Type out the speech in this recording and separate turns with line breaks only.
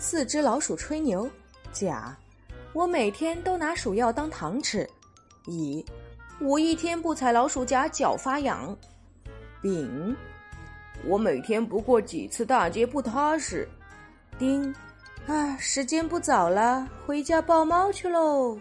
四只老鼠吹牛。甲我每天都拿鼠药当糖吃。乙我一天不踩老鼠夹脚发痒。丙
我每天不过几次大街不踏实。
丁啊时间不早了回家抱猫去喽。